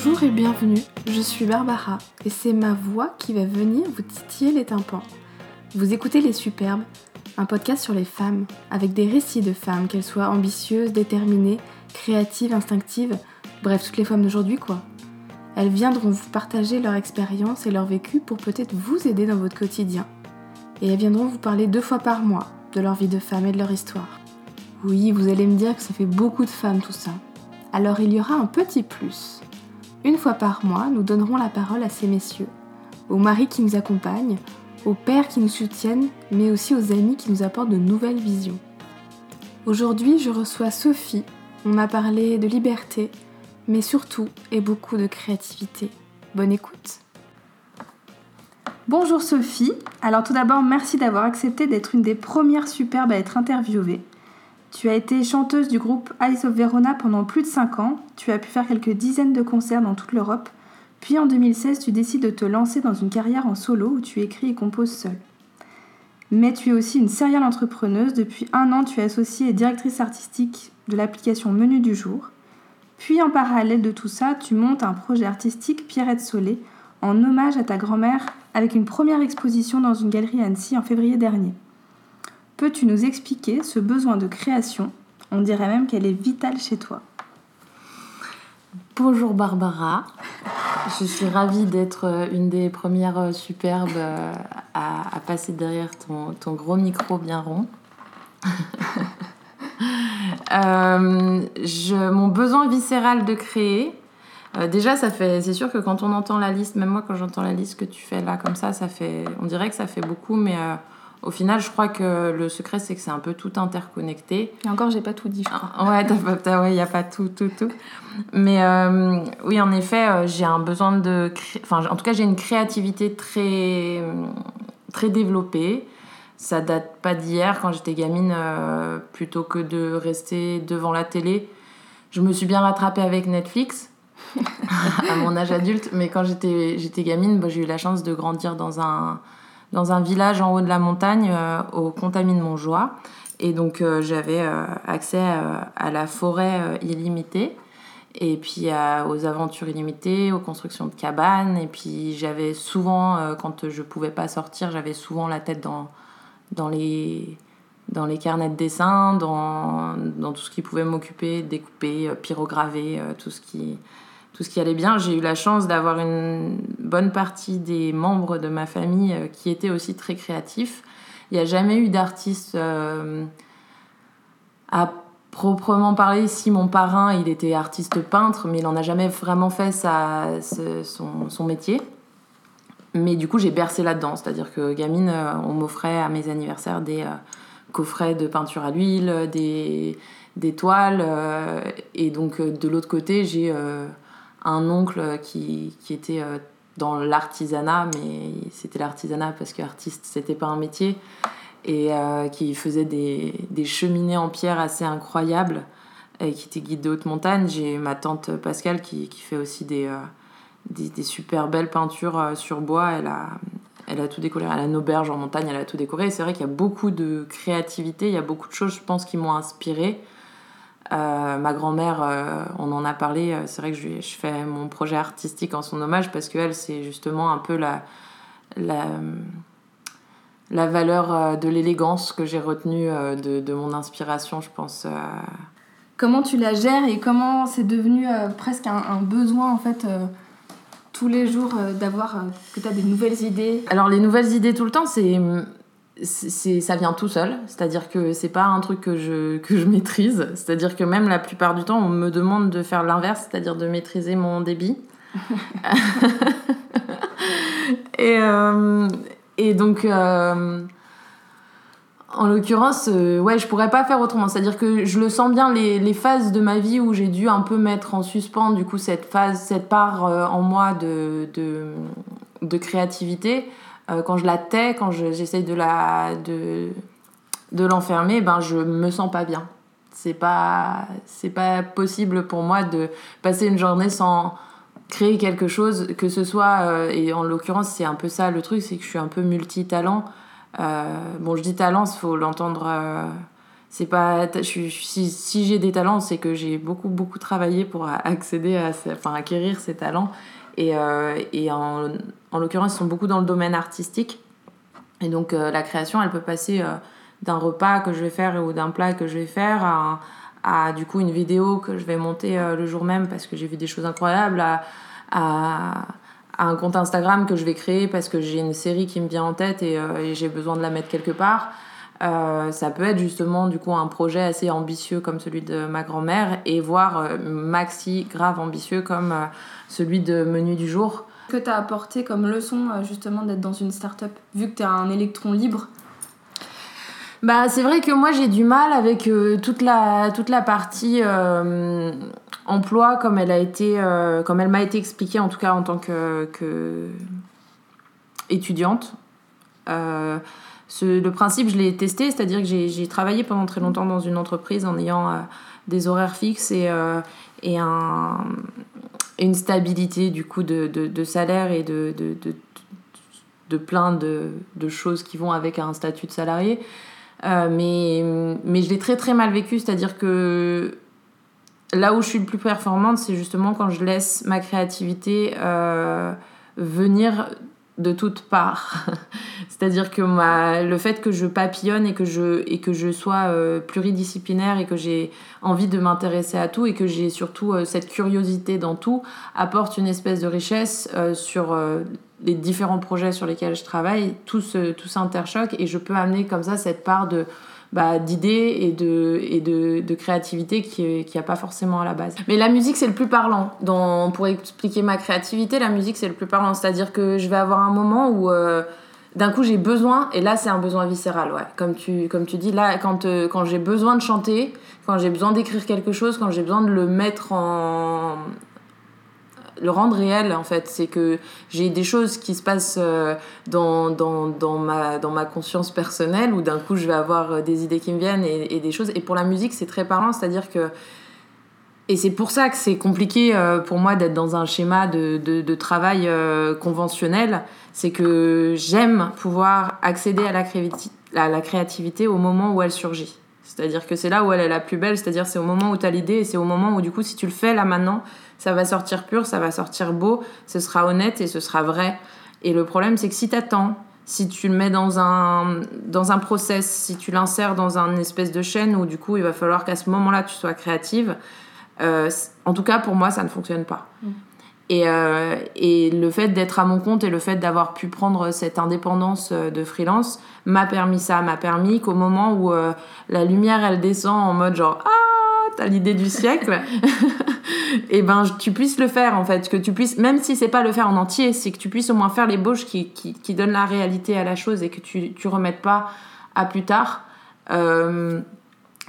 Bonjour et bienvenue, je suis Barbara et c'est ma voix qui va venir vous titiller les tympans. Vous écoutez Les Superbes, un podcast sur les femmes, avec des récits de femmes, qu'elles soient ambitieuses, déterminées, créatives, instinctives, bref, toutes les femmes d'aujourd'hui quoi. Elles viendront vous partager leur expérience et leur vécu pour peut-être vous aider dans votre quotidien. Et elles viendront vous parler deux fois par mois de leur vie de femme et de leur histoire. Oui, vous allez me dire que ça fait beaucoup de femmes tout ça. Alors il y aura un petit plus. Une fois par mois, nous donnerons la parole à ces messieurs, aux maris qui nous accompagnent, aux pères qui nous soutiennent, mais aussi aux amis qui nous apportent de nouvelles visions. Aujourd'hui, je reçois Sophie. On a parlé de liberté, mais surtout et beaucoup de créativité. Bonne écoute. Bonjour Sophie. Alors tout d'abord, merci d'avoir accepté d'être une des premières superbes à être interviewée. Tu as été chanteuse du groupe Ice of Verona pendant plus de 5 ans, tu as pu faire quelques dizaines de concerts dans toute l'Europe, puis en 2016 tu décides de te lancer dans une carrière en solo où tu écris et composes seule. Mais tu es aussi une serial entrepreneuse, depuis un an tu es associée et directrice artistique de l'application Menu du jour. Puis en parallèle de tout ça, tu montes un projet artistique Pierrette Solé en hommage à ta grand-mère avec une première exposition dans une galerie à Annecy en février dernier. Peux-tu nous expliquer ce besoin de création? On dirait même qu'elle est vitale chez toi. Bonjour Barbara, je suis ravie d'être euh, une des premières euh, superbes euh, à, passer derrière ton, gros micro bien rond. mon besoin viscéral de créer, déjà ça fait, c'est sûr que quand on entend la liste, même moi quand j'entends la liste que tu fais là comme ça, ça fait, on dirait que ça fait beaucoup, mais au final, je crois que le secret, c'est que c'est un peu tout interconnecté. Et encore, j'ai pas tout dit, je crois. Ah, ouais, il n'y a pas tout, tout, tout. Mais euh, oui, en effet, euh, j'ai un besoin de. Enfin, en tout cas, j'ai une créativité très, très développée. Ça date pas d'hier, quand j'étais gamine, euh, plutôt que de rester devant la télé. Je me suis bien rattrapée avec Netflix à mon âge adulte, mais quand j'étais gamine, bah, j'ai eu la chance de grandir dans un dans un village en haut de la montagne euh, au Contamine Montjoie. Et donc euh, j'avais euh, accès à la forêt illimitée et puis aux aventures illimitées, aux constructions de cabanes. Et puis j'avais souvent, quand je pouvais pas sortir, j'avais souvent la tête dans, dans, les, dans les carnets de dessin, dans, dans tout ce qui pouvait m'occuper, découper, pyrograver, tout ce qui tout ce qui allait bien. J'ai eu la chance d'avoir une bonne partie des membres de ma famille euh, qui étaient aussi très créatifs. Il n'y a jamais eu d'artiste euh, à proprement parler. Si mon parrain, il était artiste peintre, mais il n'en a jamais vraiment fait sa, son, son, métier. Mais du coup, j'ai bercé là-dedans. C'est-à-dire que gamine, euh, on m'offrait à mes anniversaires des coffrets de peinture à l'huile, des, des toiles. et donc, de l'autre côté, j'ai un oncle qui, qui était euh, dans l'artisanat, mais c'était l'artisanat parce qu'artiste, c'était pas un métier, et euh, qui faisait des, des, cheminées en pierre assez incroyables, et qui était guide de haute montagne. J'ai ma tante Pascale qui, qui fait aussi des, euh, des, super belles peintures sur bois. Elle a, elle a tout décoré. Elle a une auberge en montagne, elle a tout décoré. C'est vrai qu'il y a beaucoup de créativité, il y a beaucoup de choses, je pense, qui m'ont inspirée. Euh, ma grand-mère, euh, on en a parlé, euh, c'est vrai que je, je, fais mon projet artistique en son hommage parce qu'elle, c'est justement un peu la, la, la valeur de l'élégance que j'ai retenue de, de, mon inspiration, je pense. Comment tu la gères et comment c'est devenu presque un, un, besoin en fait tous les jours d'avoir que tu as des nouvelles idées? Alors les nouvelles idées tout le temps, c'est c'est ça vient tout seul c'est-à-dire que c'est pas un truc que je que je maîtrise c'est-à-dire que même la plupart du temps on me demande de faire l'inverse c'est-à-dire de maîtriser mon débit et euh, et donc euh, en l'occurrence, euh, ouais, je pourrais pas faire autrement. C'est-à-dire que je le sens bien, les, les phases de ma vie où j'ai dû un peu mettre en suspens, du coup, cette phase, cette part en moi de, de, de créativité. Euh, quand je la tais, quand j'essaye de la de, de l'enfermer, ben je me sens pas bien. C'est pas pas possible pour moi de passer une journée sans créer quelque chose, que ce soit euh, et en l'occurrence c'est un peu ça le truc, c'est que je suis un peu multitalent. Euh, bon, je dis talent, il faut l'entendre c'est pas si, si j'ai des talents c'est que j'ai beaucoup beaucoup travaillé pour accéder à enfin acquérir ces talents et, euh, et en, en l'occurrence ils sont beaucoup dans le domaine artistique. Et donc euh, la création elle peut passer euh, d'un repas que je vais faire ou d'un plat que je vais faire à, à, du coup une vidéo que je vais monter le jour même parce que j'ai vu des choses incroyables à, à, un compte Instagram que je vais créer parce que j'ai une série qui me vient en tête et j'ai besoin de la mettre quelque part euh, ça peut être justement du coup un projet assez ambitieux comme celui de ma grand-mère et voire euh, maxi grave ambitieux comme euh, celui de Menu du jour. Que tu as apporté comme leçon justement d'être dans une start-up vu que tu es un électron libre? Bah, c'est vrai que moi j'ai du mal avec toute, la, toute la partie emploi comme elle a été comme elle m'a été expliquée en tout cas en tant que, que étudiante le principe, je l'ai testé, c'est-à-dire que j'ai travaillé pendant très longtemps dans une entreprise en ayant euh, des horaires fixes et, euh, et un, une stabilité du coup de, de, salaire et de, de, de plein de, choses qui vont avec un statut de salarié. Euh, mais, mais je l'ai très très mal vécu, c'est-à-dire que là où je suis le plus performante, c'est justement quand je laisse ma créativité venir de toutes parts. C'est-à-dire que le fait que je papillonne et que je, et que je sois euh, pluridisciplinaire et que j'ai envie de m'intéresser à tout et que j'ai surtout euh, cette curiosité dans tout apporte une espèce de richesse euh, sur les différents projets sur lesquels je travaille. Tout, tout s'interchoque et je peux amener comme ça cette part de bah, d'idées et, de, et de, de créativité qui n'y a pas forcément à la base. Mais la musique, c'est le plus parlant. Dans, pour expliquer ma créativité, la musique, c'est le plus parlant. C'est-à-dire que je vais avoir un moment où euh, d'un coup j'ai besoin, et là c'est un besoin viscéral, ouais. Comme tu, comme tu dis, là, quand, euh, quand j'ai besoin de chanter, quand j'ai besoin d'écrire quelque chose, quand j'ai besoin de le mettre en, le rendre réel en fait. C'est que j'ai des choses qui se passent euh, dans, dans, dans, ma, dans ma conscience personnelle où d'un coup je vais avoir euh, des idées qui me viennent et, des choses. Et pour la musique, c'est très parlant, c'est-à-dire que. Et c'est pour ça que c'est compliqué euh, pour moi d'être dans un schéma de, de, de travail conventionnel. C'est que j'aime pouvoir accéder à la, à la créativité au moment où elle surgit. C'est-à-dire que c'est là où elle est la plus belle, c'est-à-dire c'est au moment où tu as l'idée et c'est au moment où du coup si tu le fais là maintenant, ça va sortir pur, ça va sortir beau, ce sera honnête et ce sera vrai. Et le problème, c'est que si tu attends, si tu le mets dans un, dans un process, si tu l'insères dans un espèce de chaîne où du coup il va falloir qu'à ce moment-là tu sois créative, euh, en tout cas pour moi ça ne fonctionne pas. Mm. Et, euh, et, le fait d'être à mon compte et le fait d'avoir pu prendre cette indépendance euh, de freelance m'a permis ça, m'a permis qu'au moment où la lumière elle descend en mode genre ah t'as l'idée du siècle, et ben tu puisses le faire en fait, que tu puisses, même si c'est pas le faire en entier, c'est que tu puisses au moins faire l'ébauche qui, qui, qui donne la réalité à la chose et que tu, tu remettes pas à plus tard. Euh,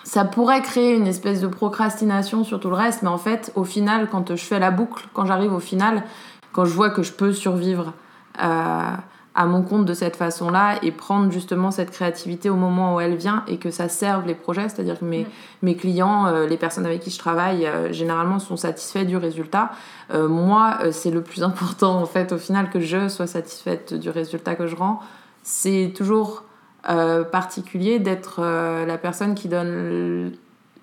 ça pourrait créer une espèce de procrastination sur tout le reste, mais en fait, au final, quand je fais la boucle, quand j'arrive au final, quand je vois que je peux survivre, euh, à mon compte de cette façon-là et prendre justement cette créativité au moment où elle vient et que ça serve les projets. C'est-à-dire que mes, mes clients, euh, les personnes avec qui je travaille, euh, généralement sont satisfaits du résultat. Moi, c'est le plus important en fait au final que je sois satisfaite du résultat que je rends. C'est toujours particulier d'être la personne qui donne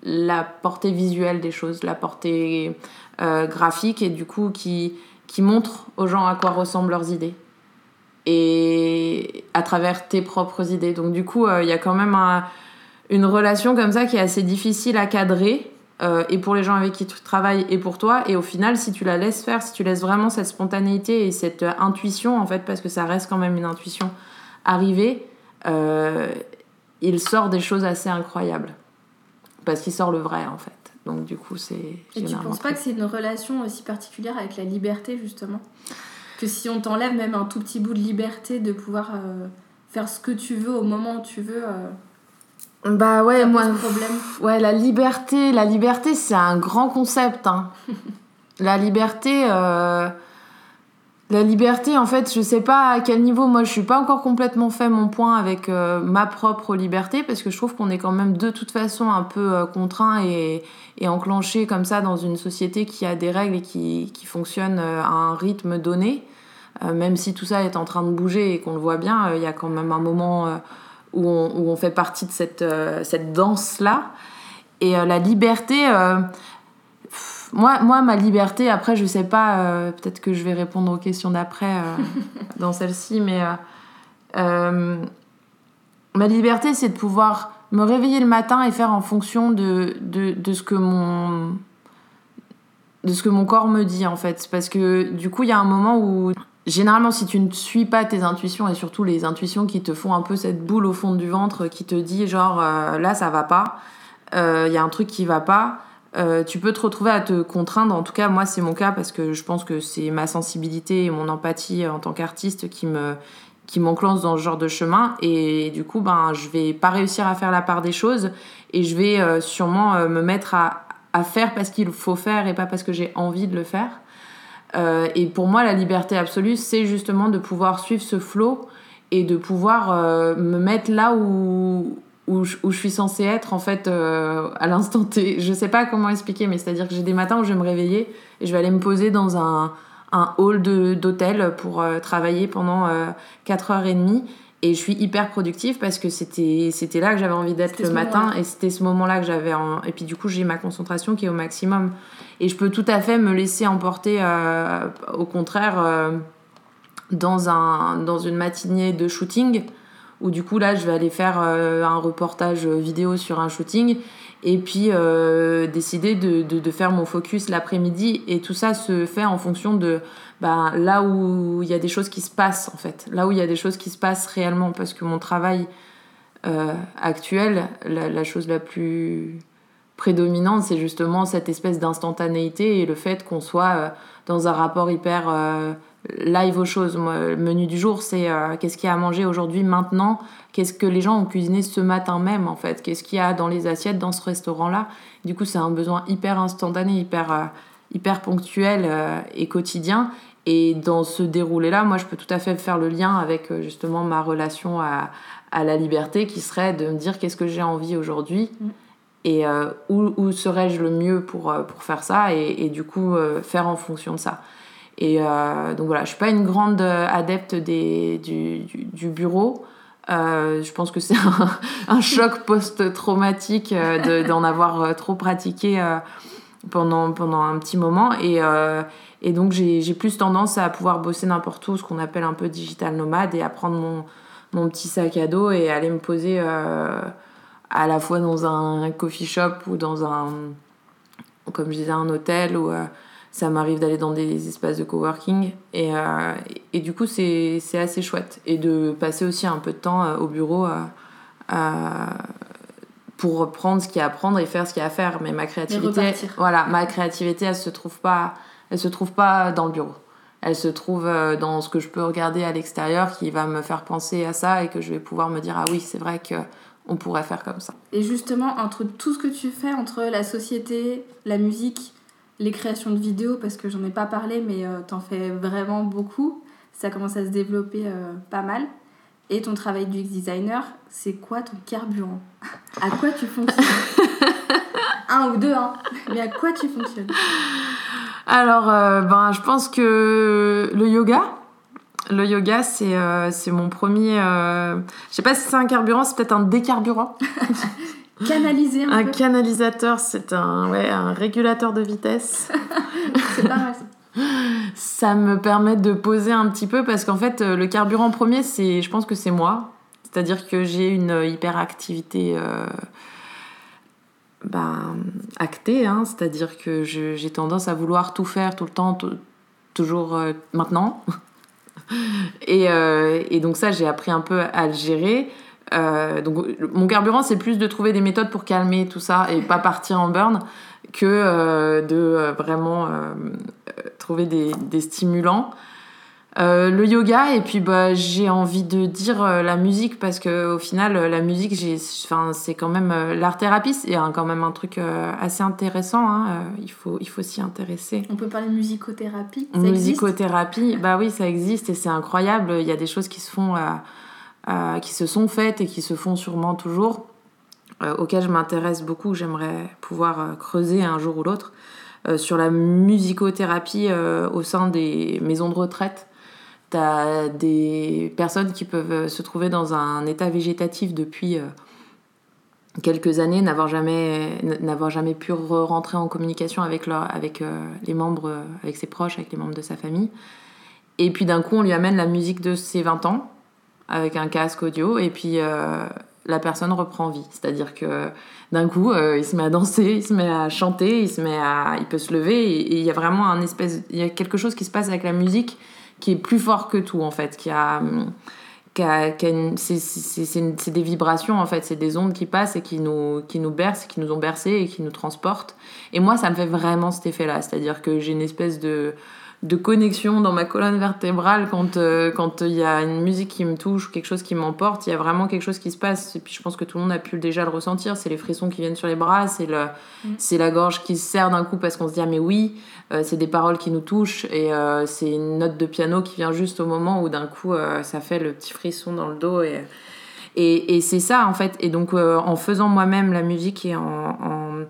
la portée visuelle des choses, la portée graphique et du coup qui, qui montre aux gens à quoi ressemblent leurs idées et à travers tes propres idées. Donc du coup, euh, il y a quand même une relation comme ça qui est assez difficile à cadrer. Euh, et pour les gens avec qui tu travailles et pour toi. Et au final, si tu la laisses faire, si tu laisses vraiment cette spontanéité et cette intuition, en fait, parce que ça reste quand même une intuition, arriver, euh, il sort des choses assez incroyables. Parce qu'il sort le vrai, en fait. Donc du coup, c'est... Et tu penses pas que c'est une relation aussi particulière avec la liberté, justement? Que si on t'enlève même un tout petit bout de liberté de pouvoir euh, faire ce que tu veux au moment où tu veux. Euh, bah ouais, moi. Problème. Ouais, la liberté, la liberté, c'est un grand concept. Hein. la liberté. Euh, la liberté, en fait, je sais pas à quel niveau, moi je suis pas encore complètement fait mon point avec ma propre liberté, parce que je trouve qu'on est quand même de toute façon un peu contraint et, et, enclenché comme ça dans une société qui a des règles et qui, qui fonctionne à un rythme donné. Euh, même si tout ça est en train de bouger et qu'on le voit bien, euh, il y a quand même un moment euh, où on, où on fait partie de cette, cette danse-là. Et la liberté, moi, moi, ma liberté, après, je sais pas, peut-être que je vais répondre aux questions d'après dans celle-ci, mais ma liberté, c'est de pouvoir me réveiller le matin et faire en fonction de, de, de, ce que mon de ce que mon corps me dit en fait. Parce que du coup il y a un moment où généralement si tu ne suis pas tes intuitions et surtout les intuitions qui te font un peu cette boule au fond du ventre qui te dit genre euh, là ça va pas euh, il y a un truc qui va pas euh, tu peux te retrouver à te contraindre. En tout cas moi c'est mon cas parce que je pense que c'est ma sensibilité et mon empathie en tant qu'artiste qui me qui m'enclenche dans ce genre de chemin. Et du coup ben je vais pas réussir à faire la part des choses et je vais euh, sûrement euh, me mettre à, à faire parce qu'il faut faire et pas parce que j'ai envie de le faire. Et pour moi la liberté absolue c'est justement de pouvoir suivre ce flot et de pouvoir me mettre là où où je, où je, suis censée être en fait à l'instant T. Je sais pas comment expliquer, mais c'est à dire que j'ai des matins où je vais me réveiller et je vais aller me poser dans un, un hall d'hôtel pour euh, travailler pendant 4h30 euh, et je suis hyper productive parce que c'était c'était là que j'avais envie d'être le matin et c'était ce moment-là que j'avais et puis du coup j'ai ma concentration qui est au maximum. Et je peux tout à fait me laisser emporter euh, au contraire dans un dans une matinée de shooting où du coup là je vais aller faire un reportage vidéo sur un shooting et puis euh, décider de, de, faire mon focus l'après-midi. Et tout ça se fait en fonction de bah, là où il y a des choses qui se passent, en fait. Là où il y a des choses qui se passent réellement. Parce que mon travail euh, actuel, la, chose la plus prédominante, c'est justement cette espèce d'instantanéité et le fait qu'on soit euh, dans un rapport hyper live aux choses. le menu du jour, c'est euh, qu'est-ce qu'il y a à manger aujourd'hui, maintenant, qu'est-ce que les gens ont cuisiné ce matin même, en fait, qu'est-ce qu'il y a dans les assiettes dans ce restaurant-là? Du coup, c'est un besoin hyper instantané, hyper, euh, hyper ponctuel euh, et quotidien. Et dans ce déroulé-là, moi, je peux tout à fait faire le lien avec justement ma relation à, à la liberté, qui serait de me dire qu'est-ce que j'ai envie aujourd'hui. Mm. Et où, où serais-je le mieux pour, pour faire ça et, et du coup faire en fonction de ça. Et euh, donc voilà, je suis pas une grande euh, adepte des, du, bureau. Euh, je pense que c'est un, choc post-traumatique d'en avoir trop pratiqué pendant, pendant un petit moment. Et, et donc j'ai plus tendance à pouvoir bosser n'importe où, ce qu'on appelle un peu digital nomade, et à prendre mon, mon petit sac à dos et aller me poser à la fois dans un coffee shop ou dans un, comme je disais, un hôtel ou ça m'arrive d'aller dans des espaces de coworking et, euh, et du coup c'est assez chouette. Et de passer aussi un peu de temps euh, au bureau euh, pour reprendre ce qu'il y a à prendre et faire ce qu'il y a à faire. Mais ma créativité voilà ma créativité elle se trouve pas elle se trouve pas dans le bureau. Elle se trouve dans ce que je peux regarder à l'extérieur qui va me faire penser à ça et que je vais pouvoir me dire ah oui c'est vrai que on pourrait faire comme ça. Et justement, entre tout ce que tu fais, entre la société, la musique, les créations de vidéos, parce que j'en ai pas parlé, mais euh, t'en fais vraiment beaucoup. Ça commence à se développer euh, pas mal. Et ton travail du designer, c'est quoi ton carburant? À quoi tu fonctionnes? Un ou deux, hein Mais à quoi tu fonctionnes? Alors, euh, ben, je pense que le yoga, le yoga, c'est c'est mon premier. je sais pas si c'est un carburant, c'est peut-être un décarburant. Canaliser un, un canalisateur, c'est un, ouais, un régulateur de vitesse. c'est pas mal ça. me permet de poser un petit peu parce qu'en fait, le carburant premier, c'est, je pense que c'est moi. C'est-à-dire que j'ai une hyperactivité euh, ben, actée, hein. c'est-à-dire que j'ai tendance à vouloir tout faire tout le temps, toujours euh, maintenant. et, euh, et, donc ça, j'ai appris un peu à le gérer. Euh, donc mon carburant c'est plus de trouver des méthodes pour calmer tout ça et pas partir en burn que euh, de euh, vraiment trouver des, des stimulants. le yoga et puis bah, j'ai envie de dire la musique parce que au final la musique c'est quand même l'art thérapie c'est quand même un truc assez intéressant hein, il faut il faut s'y intéresser on peut parler de musicothérapie ça musicothérapie bah oui ça existe et c'est incroyable il y a des choses qui se font euh, qui se sont faites et qui se font sûrement toujours, euh, auxquelles je m'intéresse beaucoup, j'aimerais pouvoir euh, creuser un jour ou l'autre, sur la musicothérapie au sein des maisons de retraite. T'as des personnes qui peuvent se trouver dans un état végétatif depuis quelques années, n'avoir jamais, n'avoir jamais pu rentrer en communication avec, leur, avec les membres, avec ses proches, avec les membres de sa famille. Et puis d'un coup, on lui amène la musique de ses 20 ans avec un casque audio et puis euh, la personne reprend vie. C'est-à-dire que d'un coup, euh, il se met à danser, il se met à chanter, il se met à, il peut se lever et il y a vraiment un espèce, il y a quelque chose qui se passe avec la musique qui est plus fort que tout en fait, qui a, qui a, c'est des vibrations en fait, c'est des ondes qui passent et qui nous, qui nous bercent, qui nous ont bercés et qui nous transportent. Et moi, ça me fait vraiment cet effet-là, c'est-à-dire que j'ai une espèce de de connexion dans ma colonne vertébrale quand euh, quand il y a une musique qui me touche ou quelque chose qui m'emporte il y a vraiment quelque chose qui se passe. Et puis je pense que tout le monde a pu déjà le ressentir. C'est les frissons qui viennent sur les bras c'est le mm. c'est la gorge qui se serre d'un coup parce qu'on se dit ah mais oui euh, c'est des paroles qui nous touchent. Et euh, c'est une note de piano qui vient juste au moment où d'un coup ça fait le petit frisson dans le dos. Et et, et c'est ça en fait. Et donc en faisant moi-même la musique et en, en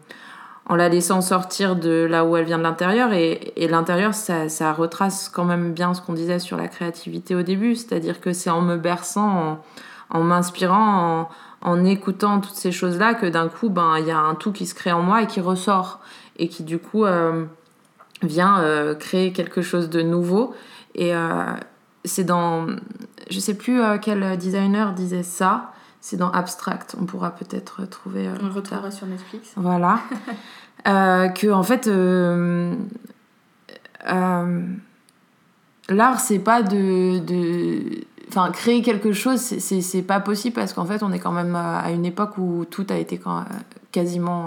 en la laissant sortir de là où elle vient de l'intérieur. Et, l'intérieur, ça, retrace quand même bien ce qu'on disait sur la créativité au début, c'est-à-dire que c'est en me berçant, en, m'inspirant, en, écoutant toutes ces choses-là que d'un coup, ben, il y a un tout qui se crée en moi et qui ressort, et qui du coup euh, vient euh, créer quelque chose de nouveau. Et euh, c'est dans, je sais plus quel designer disait ça, c'est dans Abstract. On pourra peut-être trouver. On le retrouvera sur Netflix. Voilà. Euh, que en fait euh, euh, l'art c'est pas de, de enfin créer quelque chose c'est pas possible parce qu'en fait on est quand même à une époque où tout a été quasiment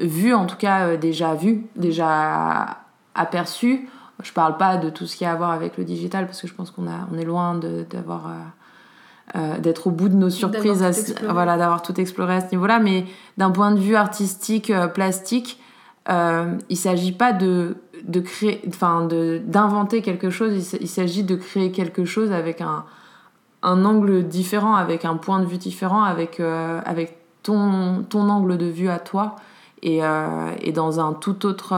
vu en tout cas déjà vu déjà aperçu je parle pas de tout ce qui a à voir avec le digital parce que je pense qu'on a on est loin d'avoir euh, d'être au bout de nos surprises, voilà, d'avoir tout exploré à ce niveau-là. Mais d'un point de vue artistique, euh, plastique, euh, il s'agit pas de, de créer, enfin, d'inventer quelque chose. Il s'agit de créer quelque chose avec un, un angle différent, avec un point de vue différent, avec, avec ton, ton angle de vue à toi. Et, et dans un tout autre,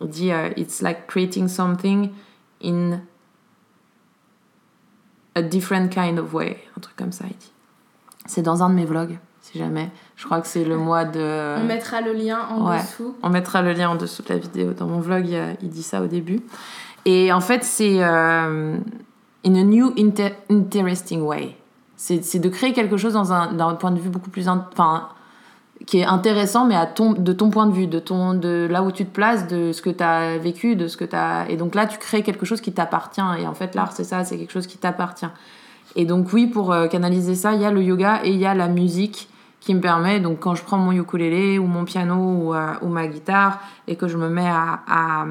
on dit, it's like creating something in a different kind of way, un truc comme ça, il dit. C'est dans un de mes vlogs, si jamais. Je crois que c'est le mois de. On mettra le lien en dessous. On mettra le lien en dessous de la vidéo. Dans mon vlog, il, dit ça au début. Et en fait, c'est euh, in a new interesting way. C'est de créer quelque chose dans un, d'un point de vue beaucoup plus. Enfin, qui est intéressant, mais à ton, de ton point de vue, de, ton, de là où tu te places, de ce que tu as vécu, de ce que tu as... Et donc là, tu crées quelque chose qui t'appartient. Et en fait, l'art, c'est ça, c'est quelque chose qui t'appartient. Et donc oui, pour euh, canaliser ça, il y a le yoga et il y a la musique qui me permet, donc quand je prends mon ukulélé ou mon piano ou, euh, ma guitare et que je me mets à, à,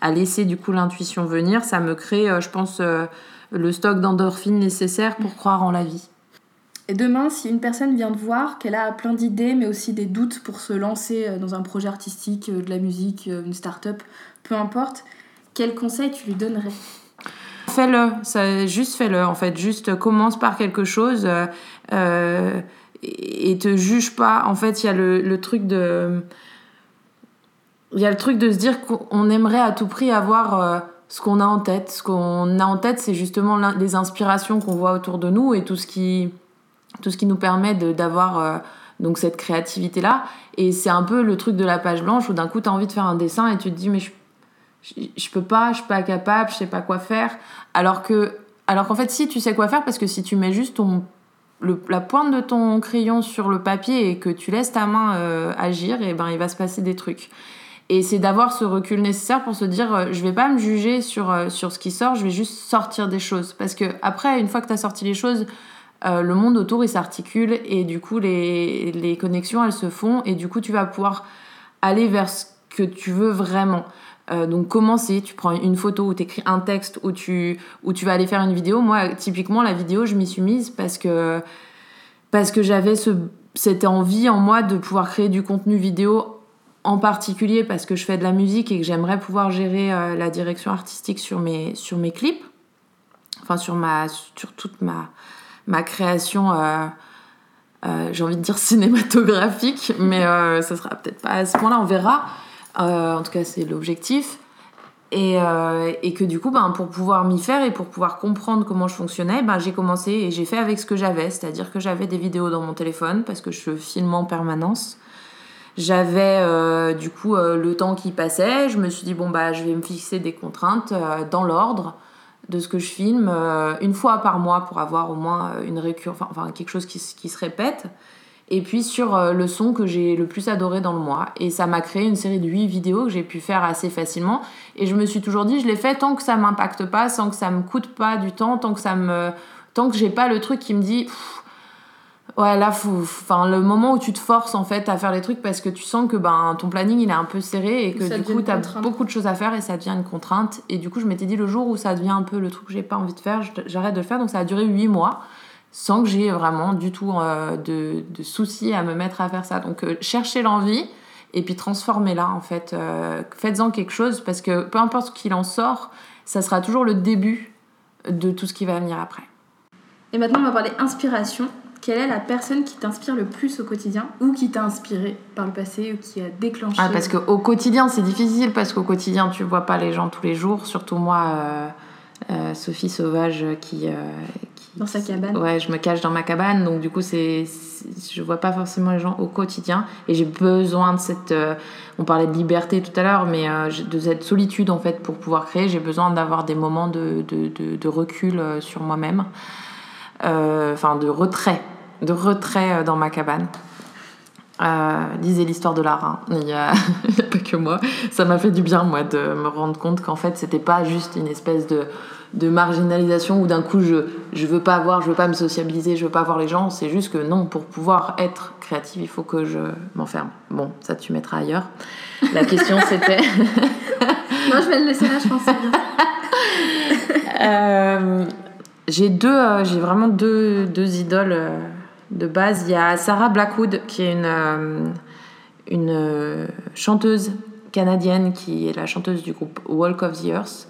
à laisser du coup l'intuition venir, ça me crée, euh, je pense, le stock d'endorphines nécessaire pour croire en la vie. Et demain, si une personne vient te voir, qu'elle a plein d'idées, mais aussi des doutes pour se lancer euh, dans un projet artistique, euh, de la musique, euh, une start-up, peu importe, quel conseil tu lui donnerais? Fais-le, juste fais-le en fait, juste commence par quelque chose et te juge pas. En fait, il y a le, truc de. Il y a le truc de se dire qu'on aimerait à tout prix avoir ce qu'on a en tête. Ce qu'on a en tête, c'est justement les inspirations qu'on voit autour de nous et tout ce qui tout ce qui nous permet d'avoir euh, donc cette créativité là et c'est un peu le truc de la page blanche où d'un coup tu as envie de faire un dessin et tu te dis mais je, je, peux pas je suis pas capable je sais pas quoi faire. Alors que alors qu'en fait si tu sais quoi faire parce que si tu mets juste ton la pointe de ton crayon sur le papier et que tu laisses ta main euh, agir et ben il va se passer des trucs. Et c'est d'avoir ce recul nécessaire pour se dire euh, je vais pas me juger sur, sur ce qui sort je vais juste sortir des choses. Parce que après une fois que tu as sorti les choses euh, le monde autour il s'articule et du coup les, les, connexions elles se font et du coup tu vas pouvoir aller vers ce que tu veux vraiment. Euh, donc commencer, tu prends une photo ou tu écris un texte ou tu, ou tu vas aller faire une vidéo. Moi typiquement la vidéo je m'y suis mise parce que, parce que j'avais ce, cette envie en moi de pouvoir créer du contenu vidéo en particulier parce que je fais de la musique et que j'aimerais pouvoir gérer euh, la direction artistique sur mes, sur mes clips, enfin sur, ma, sur toute ma, ma création, euh, euh, j'ai envie de dire cinématographique, mais euh, ça sera peut-être pas à ce point-là, on verra. en tout cas, c'est l'objectif. Et, et, que du coup, ben, pour pouvoir m'y faire et pour pouvoir comprendre comment je fonctionnais, ben, j'ai commencé et j'ai fait avec ce que j'avais. C'est-à-dire que j'avais des vidéos dans mon téléphone parce que je filme en permanence. J'avais du coup le temps qui passait. Je me suis dit, bon, bah, je vais me fixer des contraintes dans l'ordre de ce que je filme une fois par mois pour avoir au moins une récur... enfin, quelque chose qui, qui se répète et puis sur euh, le son que j'ai le plus adoré dans le mois. Et ça m'a créé une série de 8 vidéos que j'ai pu faire assez facilement. Et je me suis toujours dit, je l'ai fait tant que ça m'impacte pas, sans que ça me coûte pas du temps, tant que ça me, tant que j'ai pas le truc qui me dit, ouais là, faut... enfin le moment où tu te forces en fait à faire les trucs parce que tu sens que ben ton planning il est un peu serré et que du coup tu as beaucoup de choses à faire et ça devient une contrainte. Et du coup je m'étais dit le jour où ça devient un peu le truc que j'ai pas envie de faire, j'arrête de le faire. Donc ça a duré 8 mois sans que j'ai vraiment du tout euh, de, de, soucis à me mettre à faire ça. Donc euh, cherchez l'envie et puis transformez-la en fait. Euh, faites-en quelque chose parce que peu importe ce qu'il en sort, ça sera toujours le début de tout ce qui va venir après. Et maintenant on va parler inspiration. Quelle est la personne qui t'inspire le plus au quotidien ou qui t'a inspiré par le passé ou qui a déclenché Ah parce qu'au quotidien c'est difficile parce qu'au quotidien tu vois pas les gens tous les jours, surtout moi Sophie Sauvage qui, dans sa cabane Ouais, je me cache dans ma cabane, donc du coup, c'est, je vois pas forcément les gens au quotidien. Et j'ai besoin de cette. Euh, on parlait de liberté tout à l'heure, mais euh, de cette solitude en fait pour pouvoir créer. J'ai besoin d'avoir des moments de, de, de, recul euh, sur moi-même. Enfin, de retrait. De retrait dans ma cabane. lisez l'histoire de. Hein. Il n'y a, a, pas que moi. Ça m'a fait du bien, moi, de me rendre compte qu'en fait, c'était pas juste une espèce de de marginalisation où d'un coup je je veux pas voir, je veux pas me sociabiliser, je veux pas voir les gens. C'est juste que non, pour pouvoir être créative, il faut que je m'enferme. Bon, ça tu mettras ailleurs. La question c'était. non, je vais le laisser là, je pense. euh, j'ai deux, euh, j'ai vraiment deux, deux idoles euh, de base. Il y a Sarah Blackwood qui est une euh, une chanteuse canadienne qui est la chanteuse du groupe Walk of the Earth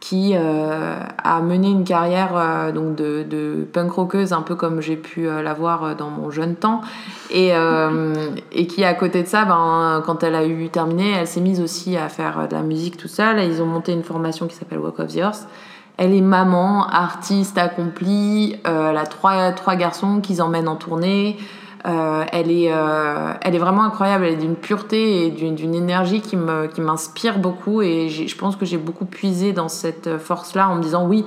qui euh, a mené une carrière euh, donc de, punk rockeuse un peu comme j'ai pu euh, l'avoir dans mon jeune temps et, et qui à côté de ça ben, quand elle a eu terminé elle s'est mise aussi à faire de la musique tout seule ils ont monté une formation qui s'appelle Walk of the Earth elle est maman, artiste accomplie, elle a trois, trois garçons qu'ils emmènent en tournée, euh, elle, est, euh, elle est vraiment incroyable, elle est d'une pureté et d'une énergie qui m'inspire qui beaucoup et je pense que j'ai beaucoup puisé dans cette force-là en me disant oui,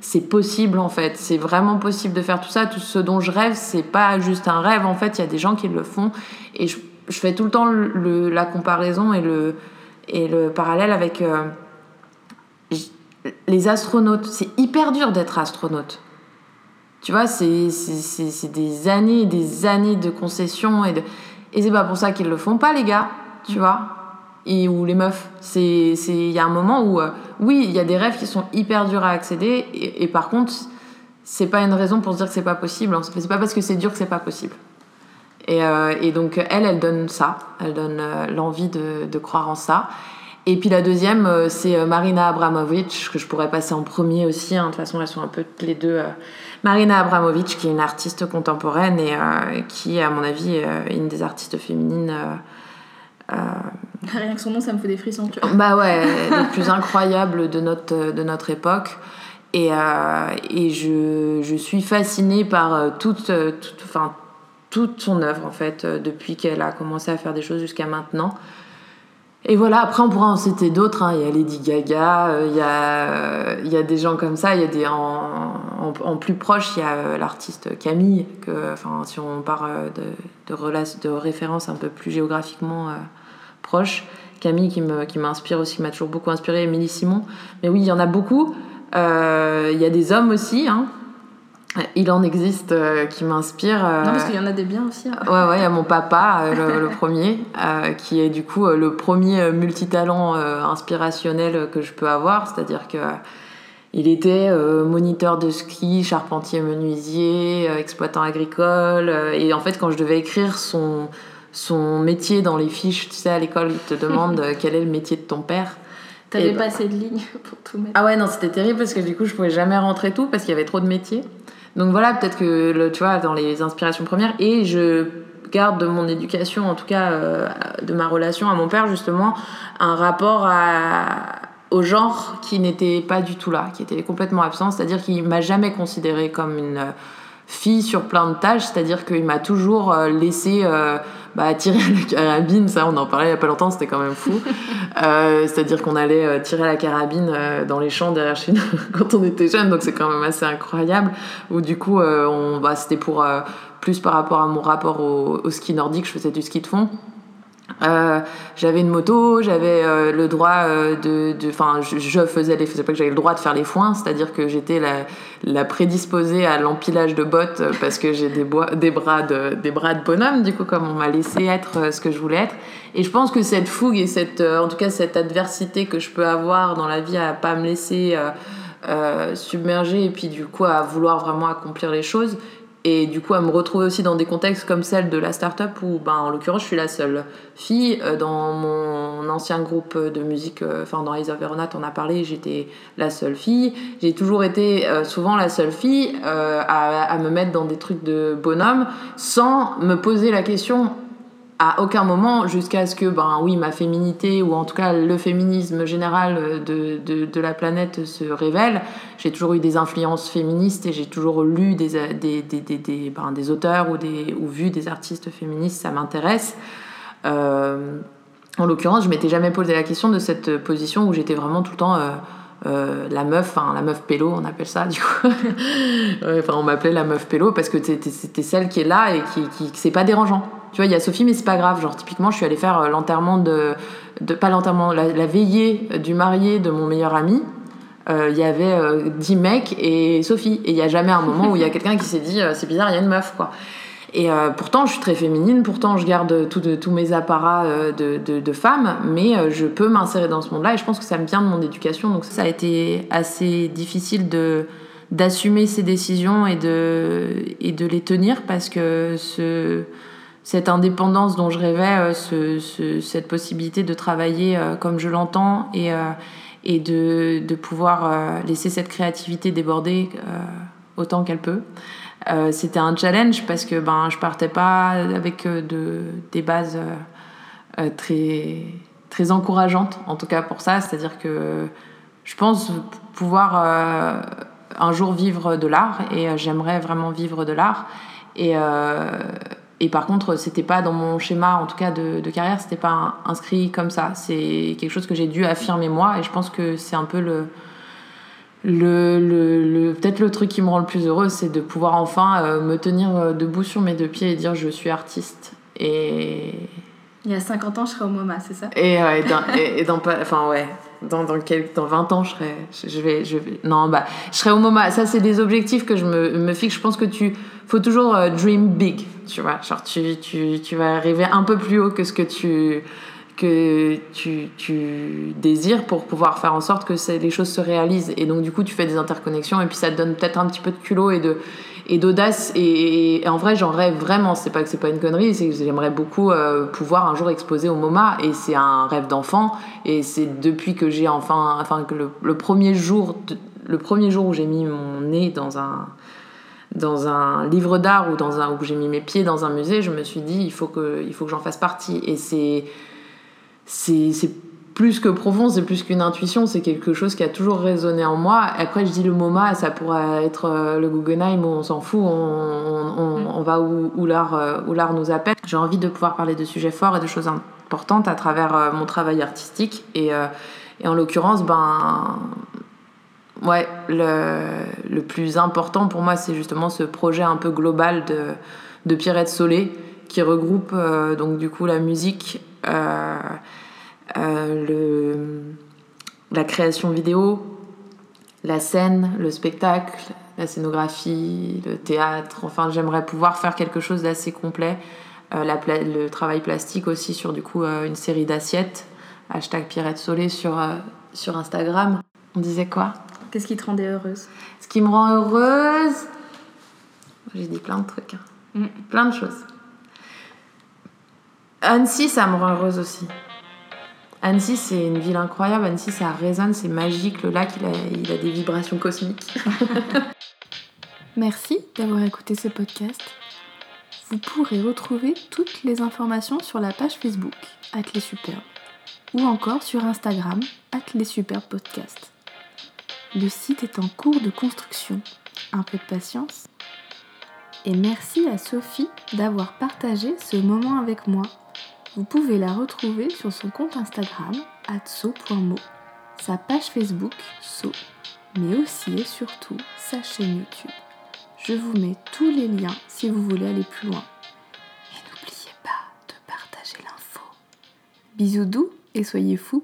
c'est possible en fait, c'est vraiment possible de faire tout ça, tout ce dont je rêve, c'est pas juste un rêve. En fait, il y a des gens qui le font et je, je fais tout le temps le, la comparaison et le, et le parallèle avec euh, les astronautes. C'est hyper dur d'être astronaute. Tu vois, c'est des années et des années de concessions et de... Et c'est pas pour ça qu'ils le font pas, les gars, tu vois, et, ou les meufs. Il y a un moment où, euh, oui, il y a des rêves qui sont hyper durs à accéder, et, par contre, c'est pas une raison pour se dire que c'est pas possible. C'est pas parce que c'est dur que c'est pas possible. Et, euh, et, donc, elle, elle donne ça, elle donne euh, l'envie de, de, croire en ça. Et puis la deuxième, c'est Marina Abramovic, que je pourrais passer en premier aussi. Hein. De toute façon, elles sont un peu les deux Marina Abramovic, qui est une artiste contemporaine et euh, qui, à mon avis, est euh, une des artistes féminines. Euh, Rien que son nom, ça me fait des frissons, tu vois. Bah ouais, les plus incroyables de notre, de notre époque. Et, et je, je, suis fascinée par toute, toute, enfin, toute son œuvre, en fait, depuis qu'elle a commencé à faire des choses jusqu'à maintenant. Et voilà, après on pourra en citer d'autres. Hein. Il y a Lady Gaga, euh, il, y a, il y a des gens comme ça. Il y a des en, plus proche, il y a euh, l'artiste Camille. Que, enfin, si on parle de, de, de références un peu plus géographiquement euh, proches, Camille qui m'inspire qui aussi, qui m'a toujours beaucoup inspiré. Émilie Simon. Mais oui, il y en a beaucoup. il y a des hommes aussi. Hein. Il en existe euh, qui m'inspire. Euh, non, parce qu'il y en a des biens aussi. Hein. Ouais, ouais, il y a mon papa, euh, le, premier, qui est du coup le premier multitalent inspirationnel que je peux avoir. C'est-à-dire que il était moniteur de ski, charpentier menuisier, exploitant agricole. et en fait, quand je devais écrire son, son métier dans les fiches, tu sais, à l'école, ils te demandent quel est le métier de ton père. T'avais pas assez de lignes pour tout mettre. Ah ouais, non, c'était terrible parce que du coup, je pouvais jamais rentrer tout parce qu'il y avait trop de métiers. Donc voilà, peut-être que, tu vois, dans les inspirations premières, et je garde de mon éducation, en tout cas euh, de ma relation à mon père, justement, un rapport au genre qui n'était pas du tout là, qui était complètement absent, c'est-à-dire qu'il m'a jamais considéré comme une fille sur plein de tâches, c'est-à-dire qu'il m'a toujours euh, laissé euh, bah, tirer la carabine, ça on en parlait il n'y a pas longtemps, c'était quand même fou. Euh, c'est-à-dire qu'on allait tirer la carabine dans les champs derrière chez nous quand on était jeunes, donc c'est quand même assez incroyable. Ou du coup, on, bah, c'était pour plus par rapport à mon rapport au, au ski nordique, je faisais du ski de fond. Euh, j'avais une moto, j'avais euh, le droit euh, de, enfin, je, faisais les, j'avais le droit de faire les foins, c'est-à-dire que j'étais la, prédisposée à l'empilage de bottes parce que j'ai des, bras de, des bras de bonhomme, du coup, comme on m'a laissé être ce que je voulais être. Et je pense que cette fougue et cette, en tout cas, cette adversité que je peux avoir dans la vie à pas me laisser submerger et puis du coup à vouloir vraiment accomplir les choses, et du coup à me retrouver aussi dans des contextes comme celle de la start-up où ben, en l'occurrence je suis la seule fille euh, dans mon ancien groupe de musique euh, enfin dans Eyes of on a parlé j'étais la seule fille. J'ai toujours été euh, souvent la seule fille à, me mettre dans des trucs de bonhomme sans me poser la question à aucun moment, jusqu'à ce que, ben oui, ma féminité, ou en tout cas le féminisme général de, de, de la planète se révèle, j'ai toujours eu des influences féministes et j'ai toujours lu des, des, des, des, ben, des auteurs ou, des, ou vu des artistes féministes, ça m'intéresse. Euh, en l'occurrence, je m'étais jamais posé la question de cette position où j'étais vraiment tout le temps... Euh, euh, la meuf, enfin la meuf pélo, on appelle ça du coup. enfin, on m'appelait la meuf pélo parce que c'était celle qui est là et qui, qui c'est pas dérangeant. Tu vois, il y a Sophie, mais c'est pas grave. Genre, typiquement, je suis allée faire euh, l'enterrement de, de. Pas l'enterrement, la, veillée du marié de mon meilleur ami. Euh, il y avait 10 mecs et Sophie. Et il y a jamais un moment où il y a quelqu'un qui s'est dit c'est bizarre, il y a une meuf, quoi. Et pourtant, je suis très féminine, pourtant, je garde tous mes apparats de, de, de, femme, mais je peux m'insérer dans ce monde-là et je pense que ça me vient de mon éducation. Donc, ça a été assez difficile de d'assumer ces décisions et de, et de les tenir parce que ce, cette indépendance dont je rêvais, euh, cette possibilité de travailler euh, comme je l'entends et, euh, et de, de pouvoir laisser cette créativité déborder autant qu'elle peut. C'était un challenge parce que ben, je partais pas avec de, des bases très, très encourageantes, en tout cas pour ça. C'est-à-dire que je pense pouvoir un jour vivre de l'art et j'aimerais vraiment vivre de l'art. Et, et par contre, c'était pas dans mon schéma, en tout cas de, de carrière, c'était pas inscrit comme ça. C'est quelque chose que j'ai dû affirmer moi, et je pense que c'est un peu le, le, le, peut-être le truc qui me rend le plus heureuse, c'est de pouvoir enfin euh, me tenir euh, debout sur mes deux pieds et dire je suis artiste. Et il y a 50 ans, je serais au MoMA, c'est ça? Et, ouais, dans, et, dans, enfin ouais, dans, dans, dans 20 ans, je serais, je, vais, je vais, non, bah, je serais au MoMA. Ça, c'est des objectifs que je me, me fixe. Je pense que tu, faut toujours euh, dream big, tu vois. Genre, tu, tu, tu vas arriver un peu plus haut que ce que tu, que tu, tu désires pour pouvoir faire en sorte que les choses se réalisent. Et donc, du coup, tu fais des interconnexions et puis ça te donne peut-être un petit peu de culot et de, et d'audace. Et, en vrai, j'en rêve vraiment. C'est pas que c'est pas une connerie, c'est que j'aimerais beaucoup euh, pouvoir un jour exposer au MoMA. Et c'est un rêve d'enfant. Et c'est depuis que j'ai enfin, enfin que le, premier jour, le premier jour où j'ai mis mon nez dans un dans un livre d'art ou dans un où j'ai mis mes pieds dans un musée, je me suis dit il faut que que j'en fasse partie. Et c'est c'est plus que profond, c'est plus qu'une intuition, c'est quelque chose qui a toujours résonné en moi. Après, je dis le MoMA, ça pourrait être euh, le Guggenheim, on s'en fout, on, on, on, va où, où l'art euh, nous appelle. J'ai envie de pouvoir parler de sujets forts et de choses importantes à travers euh, mon travail artistique. Et, et en l'occurrence, ben, ouais, le, le, plus important pour moi, c'est justement ce projet un peu global de, de Pierrette Solé, qui regroupe donc du coup la musique. Euh, le, la création vidéo, la scène, le spectacle, la scénographie, le théâtre. Enfin, j'aimerais pouvoir faire quelque chose d'assez complet. Euh, la le travail plastique aussi sur du coup euh, une série d'assiettes. Hashtag Pierrette Solé sur, sur Instagram. On disait quoi? Qu'est-ce qui te rendait heureuse? Ce qui me rend heureuse. J'ai dit plein de trucs. Hein. Mm. Plein de choses. Annecy, ça me rend heureuse aussi. Annecy, c'est une ville incroyable. Annecy, ça résonne, c'est magique. Le lac, il a, des vibrations cosmiques. Merci d'avoir écouté ce podcast. Vous pourrez retrouver toutes les informations sur la page Facebook Atelier Superbe. ou encore sur Instagram, les superbes podcasts. Le site est en cours de construction. Un peu de patience. Et merci à Sophie d'avoir partagé ce moment avec moi. Vous pouvez la retrouver sur son compte Instagram, atso.mo, sa page Facebook, So, mais aussi et surtout sa chaîne YouTube. Je vous mets tous les liens si vous voulez aller plus loin. Et n'oubliez pas de partager l'info. Bisous doux et soyez fous